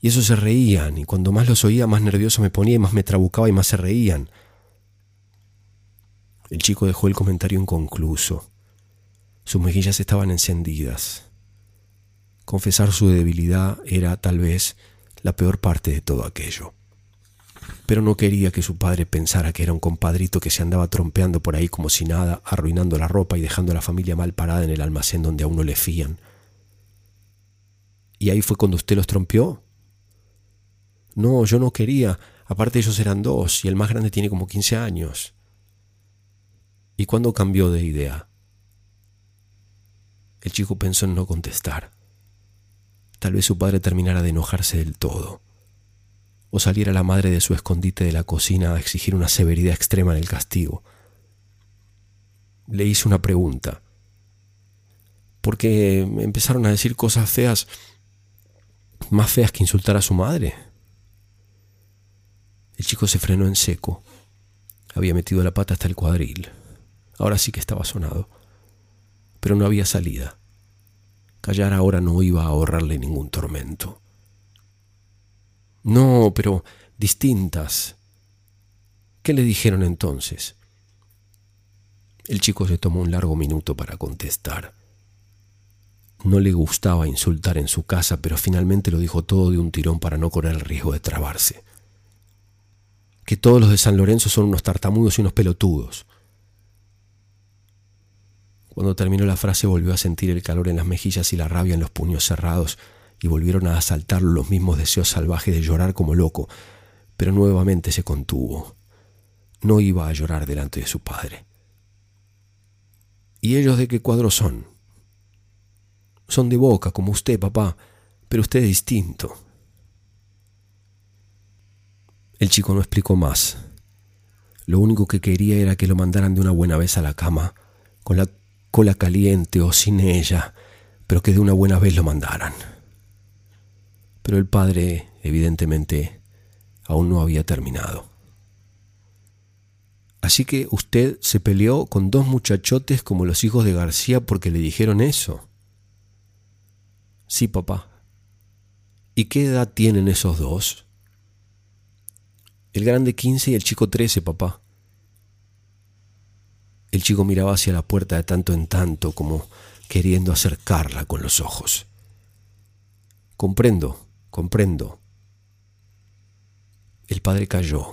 Y esos se reían, y cuando más los oía, más nervioso me ponía y más me trabucaba y más se reían. El chico dejó el comentario inconcluso. Sus mejillas estaban encendidas. Confesar su debilidad era, tal vez, la peor parte de todo aquello. Pero no quería que su padre pensara que era un compadrito que se andaba trompeando por ahí como si nada, arruinando la ropa y dejando a la familia mal parada en el almacén donde a uno le fían. ¿Y ahí fue cuando usted los trompeó? No, yo no quería. Aparte ellos eran dos y el más grande tiene como 15 años. ¿Y cuándo cambió de idea? El chico pensó en no contestar. Tal vez su padre terminara de enojarse del todo, o saliera la madre de su escondite de la cocina a exigir una severidad extrema en el castigo. Le hice una pregunta, porque empezaron a decir cosas feas, más feas que insultar a su madre. El chico se frenó en seco. Había metido la pata hasta el cuadril. Ahora sí que estaba sonado. Pero no había salida. Callar ahora no iba a ahorrarle ningún tormento. No, pero distintas. ¿Qué le dijeron entonces? El chico se tomó un largo minuto para contestar. No le gustaba insultar en su casa, pero finalmente lo dijo todo de un tirón para no correr el riesgo de trabarse que todos los de San Lorenzo son unos tartamudos y unos pelotudos. Cuando terminó la frase volvió a sentir el calor en las mejillas y la rabia en los puños cerrados y volvieron a asaltar los mismos deseos salvajes de llorar como loco, pero nuevamente se contuvo. No iba a llorar delante de su padre. ¿Y ellos de qué cuadro son? Son de boca, como usted, papá, pero usted es distinto. El chico no explicó más. Lo único que quería era que lo mandaran de una buena vez a la cama, con la cola caliente o sin ella, pero que de una buena vez lo mandaran. Pero el padre, evidentemente, aún no había terminado. Así que usted se peleó con dos muchachotes como los hijos de García porque le dijeron eso. Sí, papá. ¿Y qué edad tienen esos dos? El grande 15 y el chico 13, papá. El chico miraba hacia la puerta de tanto en tanto, como queriendo acercarla con los ojos. Comprendo, comprendo. El padre cayó.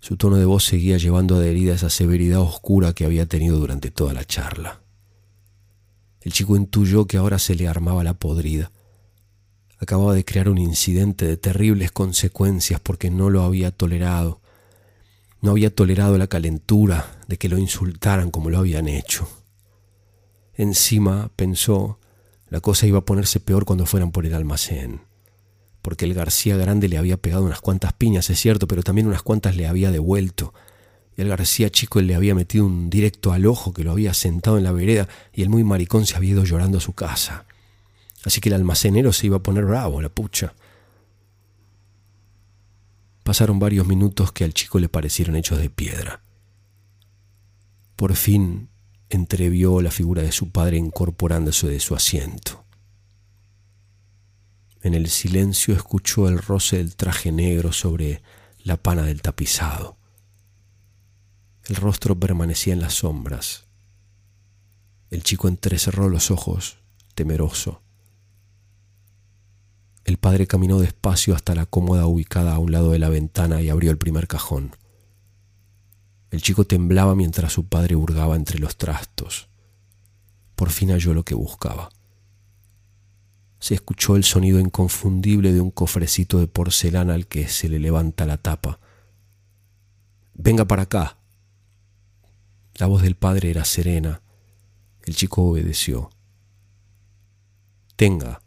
Su tono de voz seguía llevando adherida esa severidad oscura que había tenido durante toda la charla. El chico intuyó que ahora se le armaba la podrida acababa de crear un incidente de terribles consecuencias porque no lo había tolerado. No había tolerado la calentura de que lo insultaran como lo habían hecho. Encima, pensó, la cosa iba a ponerse peor cuando fueran por el almacén, porque el García Grande le había pegado unas cuantas piñas, es cierto, pero también unas cuantas le había devuelto. Y el García chico le había metido un directo al ojo que lo había sentado en la vereda y el muy maricón se había ido llorando a su casa. Así que el almacenero se iba a poner bravo, la pucha. Pasaron varios minutos que al chico le parecieron hechos de piedra. Por fin entrevió la figura de su padre incorporándose de su asiento. En el silencio escuchó el roce del traje negro sobre la pana del tapizado. El rostro permanecía en las sombras. El chico entrecerró los ojos, temeroso. El padre caminó despacio hasta la cómoda ubicada a un lado de la ventana y abrió el primer cajón. El chico temblaba mientras su padre hurgaba entre los trastos. Por fin halló lo que buscaba. Se escuchó el sonido inconfundible de un cofrecito de porcelana al que se le levanta la tapa. Venga para acá. La voz del padre era serena. El chico obedeció. Tenga.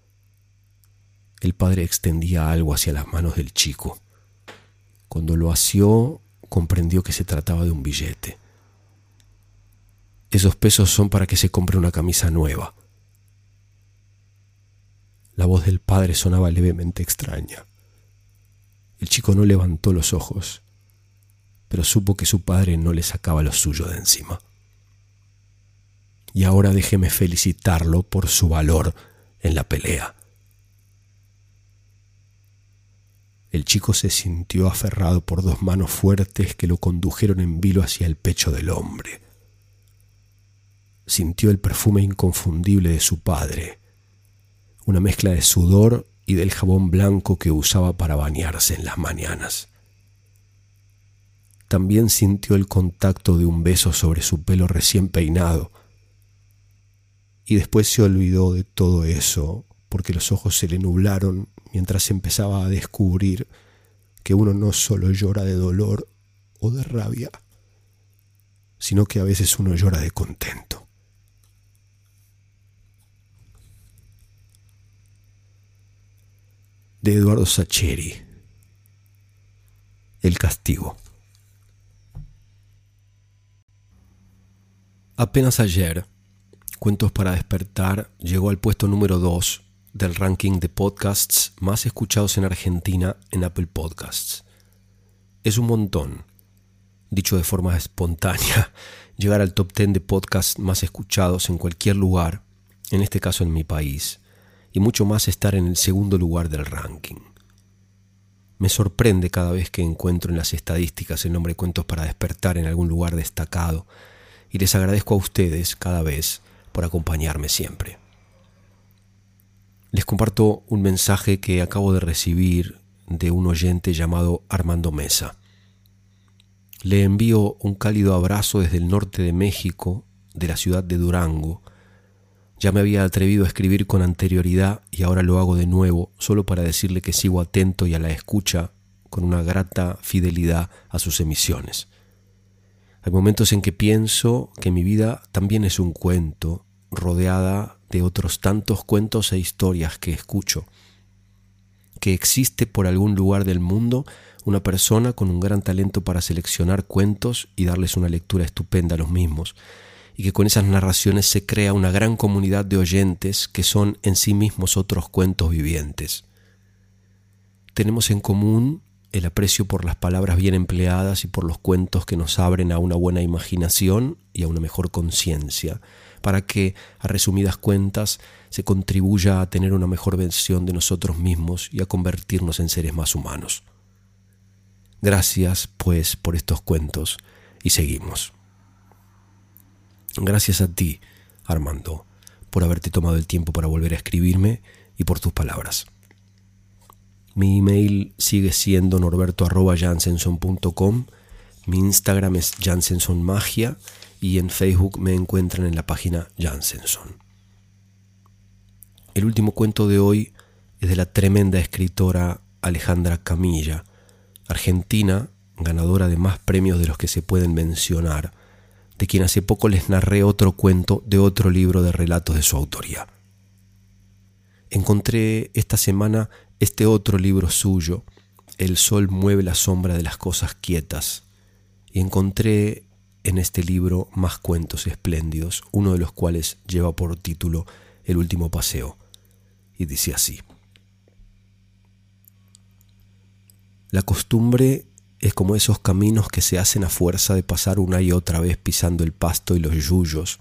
El padre extendía algo hacia las manos del chico. Cuando lo asió, comprendió que se trataba de un billete. Esos pesos son para que se compre una camisa nueva. La voz del padre sonaba levemente extraña. El chico no levantó los ojos, pero supo que su padre no le sacaba lo suyo de encima. Y ahora déjeme felicitarlo por su valor en la pelea. El chico se sintió aferrado por dos manos fuertes que lo condujeron en vilo hacia el pecho del hombre. Sintió el perfume inconfundible de su padre, una mezcla de sudor y del jabón blanco que usaba para bañarse en las mañanas. También sintió el contacto de un beso sobre su pelo recién peinado. Y después se olvidó de todo eso porque los ojos se le nublaron mientras empezaba a descubrir que uno no solo llora de dolor o de rabia, sino que a veces uno llora de contento. De Eduardo Sacheri. El castigo. Apenas ayer, Cuentos para despertar llegó al puesto número 2 del ranking de podcasts más escuchados en Argentina en Apple Podcasts. Es un montón, dicho de forma espontánea, llegar al top 10 de podcasts más escuchados en cualquier lugar, en este caso en mi país, y mucho más estar en el segundo lugar del ranking. Me sorprende cada vez que encuentro en las estadísticas el nombre Cuentos para despertar en algún lugar destacado, y les agradezco a ustedes cada vez por acompañarme siempre. Les comparto un mensaje que acabo de recibir de un oyente llamado Armando Mesa. Le envío un cálido abrazo desde el norte de México, de la ciudad de Durango. Ya me había atrevido a escribir con anterioridad y ahora lo hago de nuevo, solo para decirle que sigo atento y a la escucha con una grata fidelidad a sus emisiones. Hay momentos en que pienso que mi vida también es un cuento, rodeada de otros tantos cuentos e historias que escucho, que existe por algún lugar del mundo una persona con un gran talento para seleccionar cuentos y darles una lectura estupenda a los mismos, y que con esas narraciones se crea una gran comunidad de oyentes que son en sí mismos otros cuentos vivientes. Tenemos en común el aprecio por las palabras bien empleadas y por los cuentos que nos abren a una buena imaginación y a una mejor conciencia, para que, a resumidas cuentas, se contribuya a tener una mejor versión de nosotros mismos y a convertirnos en seres más humanos. Gracias, pues, por estos cuentos y seguimos. Gracias a ti, Armando, por haberte tomado el tiempo para volver a escribirme y por tus palabras. Mi email sigue siendo norberto.jansenson.com, mi Instagram es jansensonmagia y en Facebook me encuentran en la página Jansenson. El último cuento de hoy es de la tremenda escritora Alejandra Camilla, argentina, ganadora de más premios de los que se pueden mencionar, de quien hace poco les narré otro cuento de otro libro de relatos de su autoría. Encontré esta semana este otro libro suyo, El sol mueve la sombra de las cosas quietas, y encontré en este libro más cuentos espléndidos, uno de los cuales lleva por título El último paseo, y dice así. La costumbre es como esos caminos que se hacen a fuerza de pasar una y otra vez pisando el pasto y los yuyos,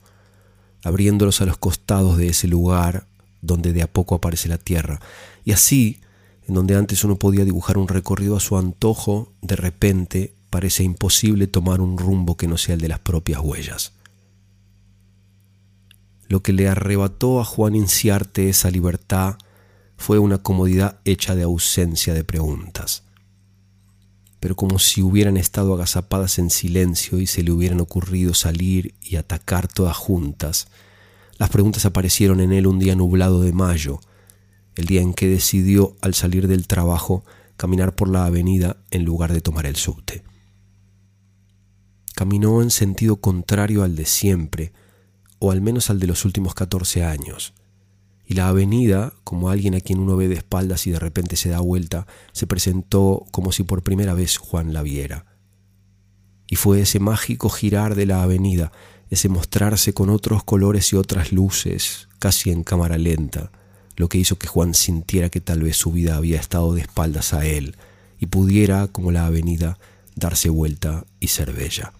abriéndolos a los costados de ese lugar donde de a poco aparece la tierra. Y así, en donde antes uno podía dibujar un recorrido a su antojo, de repente parece imposible tomar un rumbo que no sea el de las propias huellas. Lo que le arrebató a Juan Inciarte esa libertad fue una comodidad hecha de ausencia de preguntas. Pero como si hubieran estado agazapadas en silencio y se le hubieran ocurrido salir y atacar todas juntas, las preguntas aparecieron en él un día nublado de mayo, el día en que decidió, al salir del trabajo, caminar por la avenida en lugar de tomar el subte caminó en sentido contrario al de siempre, o al menos al de los últimos 14 años, y la avenida, como alguien a quien uno ve de espaldas y de repente se da vuelta, se presentó como si por primera vez Juan la viera. Y fue ese mágico girar de la avenida, ese mostrarse con otros colores y otras luces, casi en cámara lenta, lo que hizo que Juan sintiera que tal vez su vida había estado de espaldas a él y pudiera, como la avenida, darse vuelta y ser bella.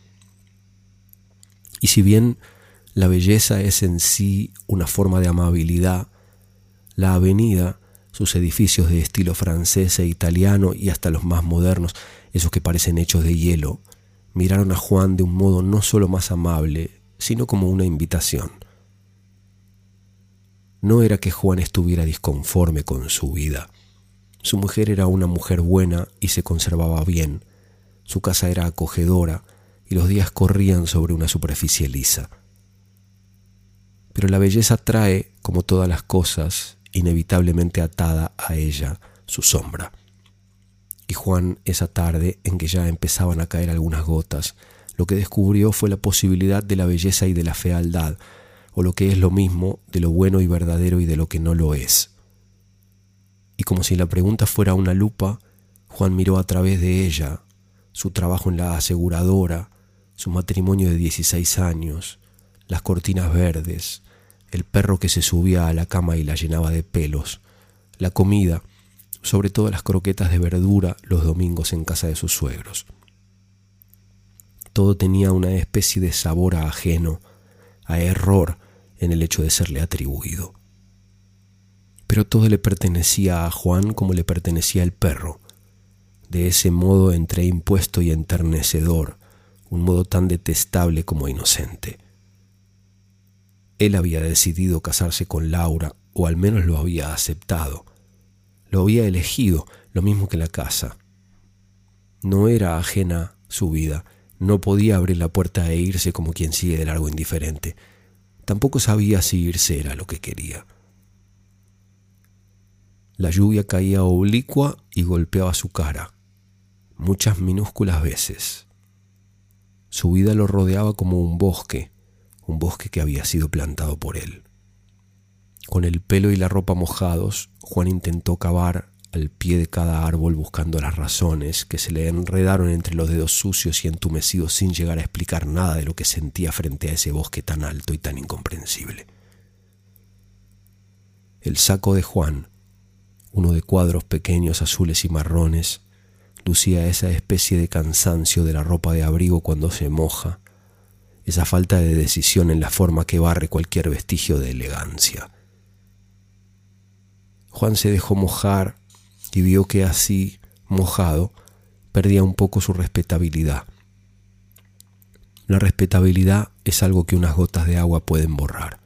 Y si bien la belleza es en sí una forma de amabilidad, la avenida, sus edificios de estilo francés e italiano y hasta los más modernos, esos que parecen hechos de hielo, miraron a Juan de un modo no solo más amable, sino como una invitación. No era que Juan estuviera disconforme con su vida. Su mujer era una mujer buena y se conservaba bien. Su casa era acogedora y los días corrían sobre una superficie lisa. Pero la belleza trae, como todas las cosas, inevitablemente atada a ella su sombra. Y Juan, esa tarde en que ya empezaban a caer algunas gotas, lo que descubrió fue la posibilidad de la belleza y de la fealdad, o lo que es lo mismo, de lo bueno y verdadero y de lo que no lo es. Y como si la pregunta fuera una lupa, Juan miró a través de ella su trabajo en la aseguradora, su matrimonio de 16 años, las cortinas verdes, el perro que se subía a la cama y la llenaba de pelos, la comida, sobre todo las croquetas de verdura los domingos en casa de sus suegros. Todo tenía una especie de sabor a ajeno, a error en el hecho de serle atribuido. Pero todo le pertenecía a Juan como le pertenecía el perro, de ese modo entre impuesto y enternecedor, un modo tan detestable como inocente. Él había decidido casarse con Laura, o al menos lo había aceptado. Lo había elegido, lo mismo que la casa. No era ajena su vida, no podía abrir la puerta e irse como quien sigue de largo indiferente. Tampoco sabía si irse era lo que quería. La lluvia caía oblicua y golpeaba su cara, muchas minúsculas veces. Su vida lo rodeaba como un bosque, un bosque que había sido plantado por él. Con el pelo y la ropa mojados, Juan intentó cavar al pie de cada árbol buscando las razones que se le enredaron entre los dedos sucios y entumecidos sin llegar a explicar nada de lo que sentía frente a ese bosque tan alto y tan incomprensible. El saco de Juan, uno de cuadros pequeños azules y marrones, lucía esa especie de cansancio de la ropa de abrigo cuando se moja, esa falta de decisión en la forma que barre cualquier vestigio de elegancia. Juan se dejó mojar y vio que así, mojado, perdía un poco su respetabilidad. La respetabilidad es algo que unas gotas de agua pueden borrar.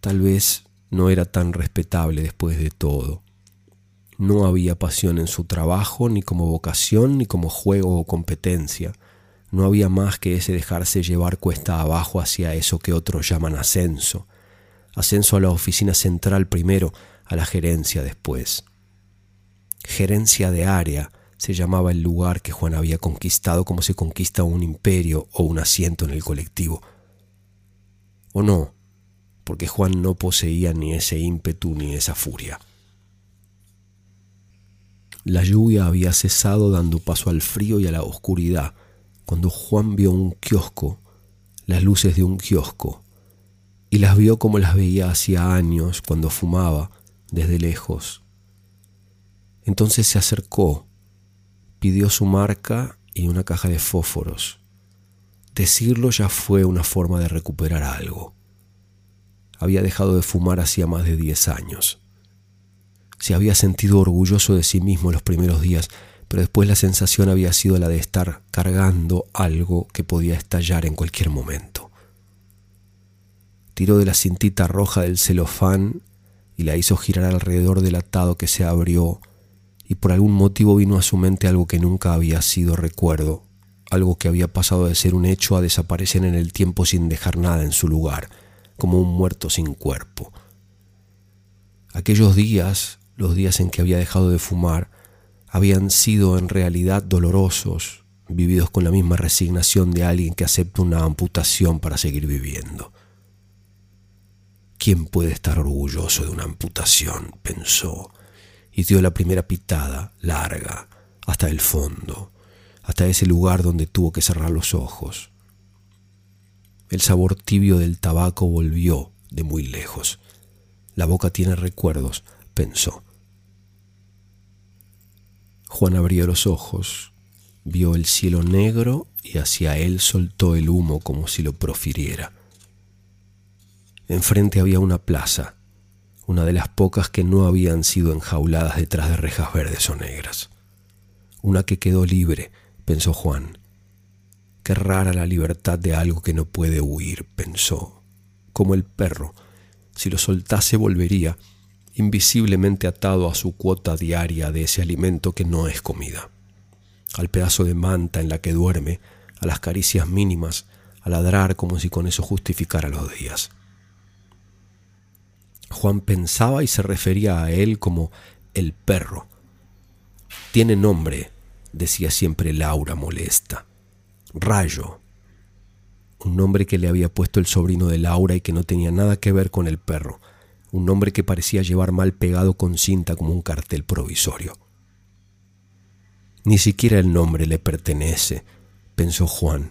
Tal vez no era tan respetable después de todo. No había pasión en su trabajo, ni como vocación, ni como juego o competencia. No había más que ese dejarse llevar cuesta abajo hacia eso que otros llaman ascenso. Ascenso a la oficina central primero, a la gerencia después. Gerencia de área se llamaba el lugar que Juan había conquistado como se conquista un imperio o un asiento en el colectivo. O no, porque Juan no poseía ni ese ímpetu ni esa furia. La lluvia había cesado dando paso al frío y a la oscuridad, cuando Juan vio un kiosco, las luces de un kiosco, y las vio como las veía hacía años cuando fumaba desde lejos. Entonces se acercó, pidió su marca y una caja de fósforos. Decirlo ya fue una forma de recuperar algo. Había dejado de fumar hacía más de diez años. Se había sentido orgulloso de sí mismo los primeros días, pero después la sensación había sido la de estar cargando algo que podía estallar en cualquier momento. Tiró de la cintita roja del celofán y la hizo girar alrededor del atado que se abrió, y por algún motivo vino a su mente algo que nunca había sido recuerdo, algo que había pasado de ser un hecho a desaparecer en el tiempo sin dejar nada en su lugar, como un muerto sin cuerpo. Aquellos días, los días en que había dejado de fumar, habían sido en realidad dolorosos, vividos con la misma resignación de alguien que acepta una amputación para seguir viviendo. ¿Quién puede estar orgulloso de una amputación? pensó, y dio la primera pitada, larga, hasta el fondo, hasta ese lugar donde tuvo que cerrar los ojos. El sabor tibio del tabaco volvió de muy lejos. La boca tiene recuerdos, pensó. Juan abrió los ojos, vio el cielo negro y hacia él soltó el humo como si lo profiriera. Enfrente había una plaza, una de las pocas que no habían sido enjauladas detrás de rejas verdes o negras. Una que quedó libre, pensó Juan. Qué rara la libertad de algo que no puede huir, pensó, como el perro. Si lo soltase volvería, invisiblemente atado a su cuota diaria de ese alimento que no es comida, al pedazo de manta en la que duerme, a las caricias mínimas, a ladrar como si con eso justificara los días. Juan pensaba y se refería a él como el perro. Tiene nombre, decía siempre Laura molesta. Rayo. Un nombre que le había puesto el sobrino de Laura y que no tenía nada que ver con el perro un nombre que parecía llevar mal pegado con cinta como un cartel provisorio. Ni siquiera el nombre le pertenece, pensó Juan,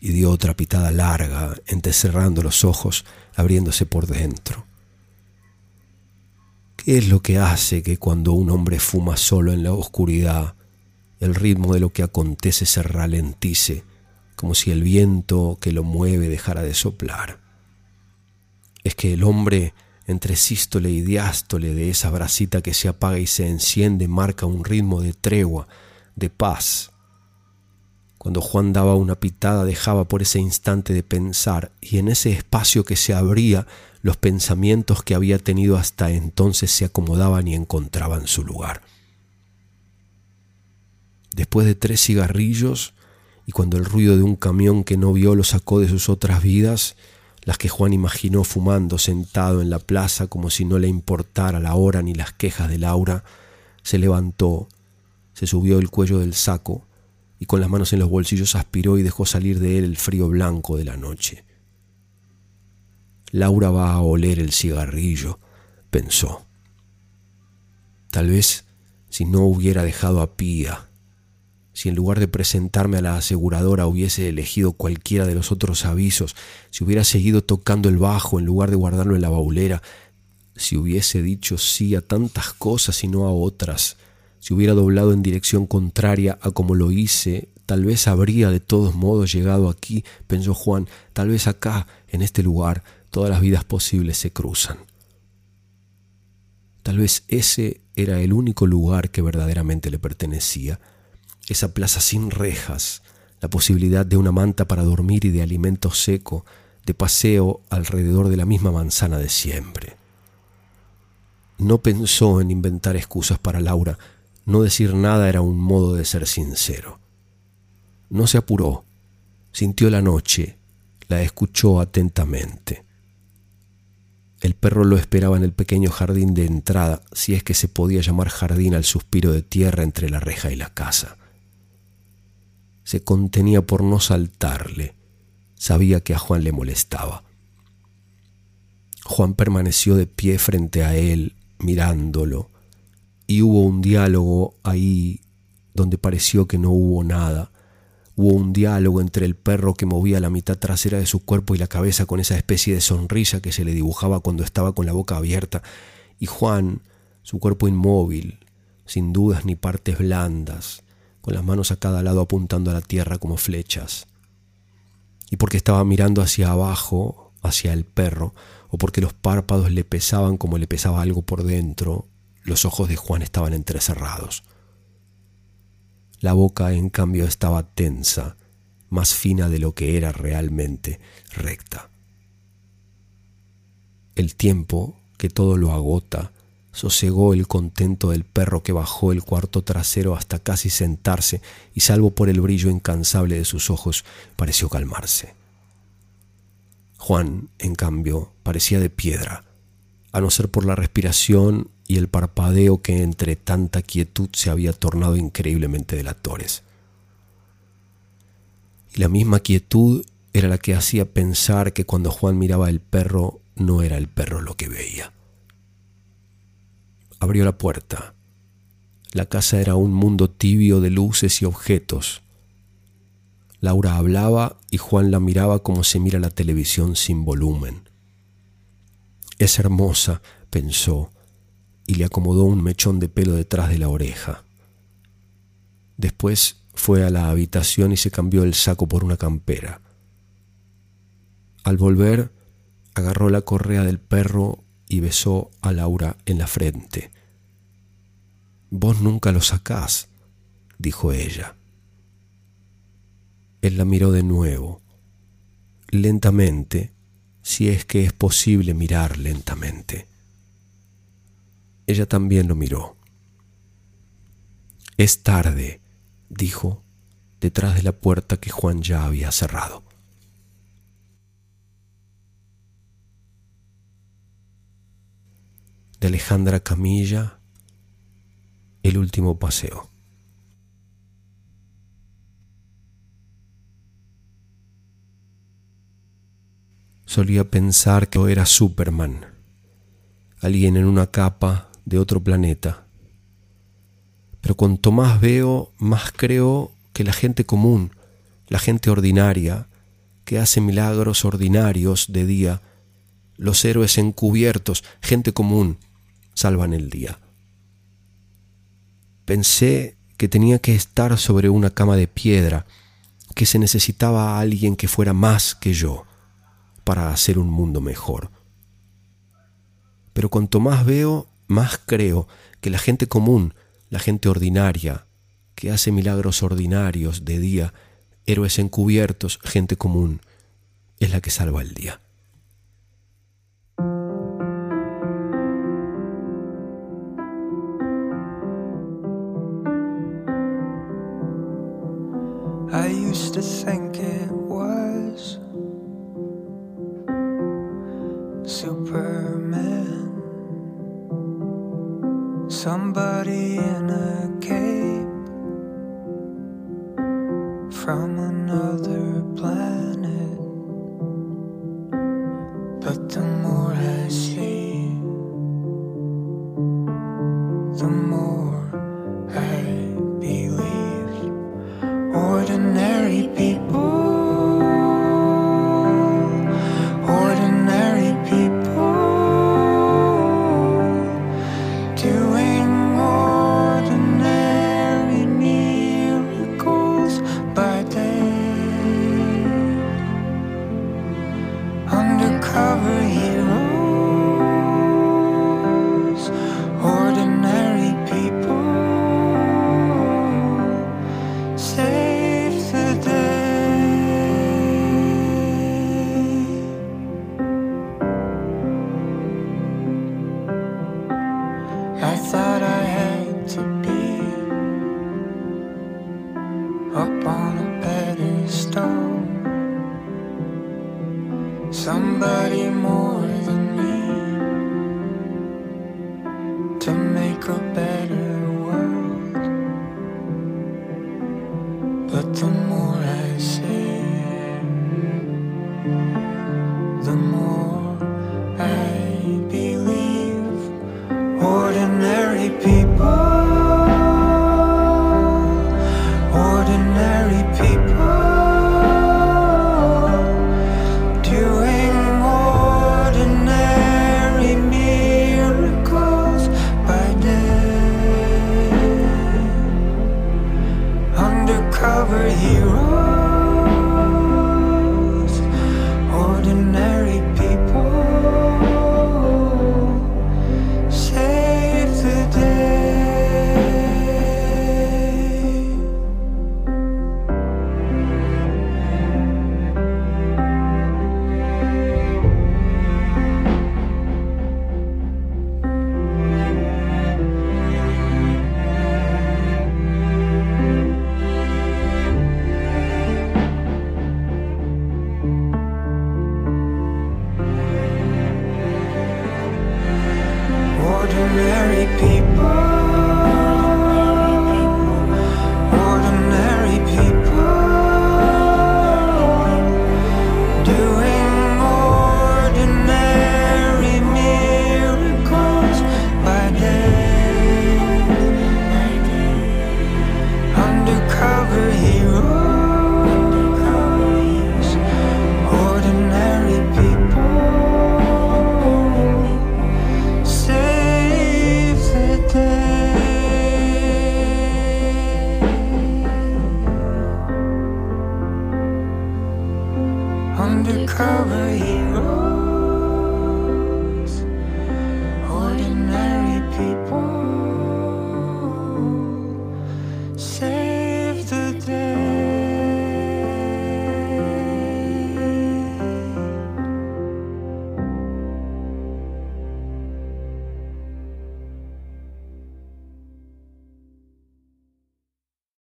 y dio otra pitada larga, entrecerrando los ojos, abriéndose por dentro. ¿Qué es lo que hace que cuando un hombre fuma solo en la oscuridad, el ritmo de lo que acontece se ralentice, como si el viento que lo mueve dejara de soplar? Es que el hombre entre sístole y diástole de esa bracita que se apaga y se enciende marca un ritmo de tregua, de paz. Cuando Juan daba una pitada dejaba por ese instante de pensar y en ese espacio que se abría los pensamientos que había tenido hasta entonces se acomodaban y encontraban su lugar. Después de tres cigarrillos y cuando el ruido de un camión que no vio lo sacó de sus otras vidas, las que Juan imaginó fumando sentado en la plaza como si no le importara la hora ni las quejas de Laura, se levantó, se subió el cuello del saco y con las manos en los bolsillos aspiró y dejó salir de él el frío blanco de la noche. Laura va a oler el cigarrillo, pensó. Tal vez si no hubiera dejado a Pía, si en lugar de presentarme a la aseguradora hubiese elegido cualquiera de los otros avisos, si hubiera seguido tocando el bajo en lugar de guardarlo en la baulera, si hubiese dicho sí a tantas cosas y no a otras, si hubiera doblado en dirección contraria a como lo hice, tal vez habría de todos modos llegado aquí, pensó Juan, tal vez acá, en este lugar, todas las vidas posibles se cruzan. Tal vez ese era el único lugar que verdaderamente le pertenecía, esa plaza sin rejas, la posibilidad de una manta para dormir y de alimento seco, de paseo alrededor de la misma manzana de siempre. No pensó en inventar excusas para Laura, no decir nada era un modo de ser sincero. No se apuró, sintió la noche, la escuchó atentamente. El perro lo esperaba en el pequeño jardín de entrada, si es que se podía llamar jardín al suspiro de tierra entre la reja y la casa se contenía por no saltarle. Sabía que a Juan le molestaba. Juan permaneció de pie frente a él, mirándolo, y hubo un diálogo ahí donde pareció que no hubo nada. Hubo un diálogo entre el perro que movía la mitad trasera de su cuerpo y la cabeza con esa especie de sonrisa que se le dibujaba cuando estaba con la boca abierta, y Juan, su cuerpo inmóvil, sin dudas ni partes blandas, con las manos a cada lado apuntando a la tierra como flechas. Y porque estaba mirando hacia abajo, hacia el perro, o porque los párpados le pesaban como le pesaba algo por dentro, los ojos de Juan estaban entrecerrados. La boca, en cambio, estaba tensa, más fina de lo que era realmente, recta. El tiempo, que todo lo agota, sosegó el contento del perro que bajó el cuarto trasero hasta casi sentarse y salvo por el brillo incansable de sus ojos pareció calmarse. Juan, en cambio, parecía de piedra, a no ser por la respiración y el parpadeo que entre tanta quietud se había tornado increíblemente delatores. Y la misma quietud era la que hacía pensar que cuando Juan miraba el perro no era el perro lo que veía. Abrió la puerta. La casa era un mundo tibio de luces y objetos. Laura hablaba y Juan la miraba como se mira la televisión sin volumen. Es hermosa, pensó, y le acomodó un mechón de pelo detrás de la oreja. Después fue a la habitación y se cambió el saco por una campera. Al volver, agarró la correa del perro y besó a Laura en la frente. Vos nunca lo sacás, dijo ella. Él la miró de nuevo, lentamente, si es que es posible mirar lentamente. Ella también lo miró. Es tarde, dijo, detrás de la puerta que Juan ya había cerrado. De Alejandra Camilla, El último paseo. Solía pensar que era Superman, alguien en una capa de otro planeta pero cuanto más veo, más creo que la gente común, la gente ordinaria, que hace milagros ordinarios de día, los héroes encubiertos, gente común, salvan el día. Pensé que tenía que estar sobre una cama de piedra, que se necesitaba a alguien que fuera más que yo para hacer un mundo mejor. Pero cuanto más veo, más creo que la gente común, la gente ordinaria, que hace milagros ordinarios de día, héroes encubiertos, gente común, es la que salva el día. To think it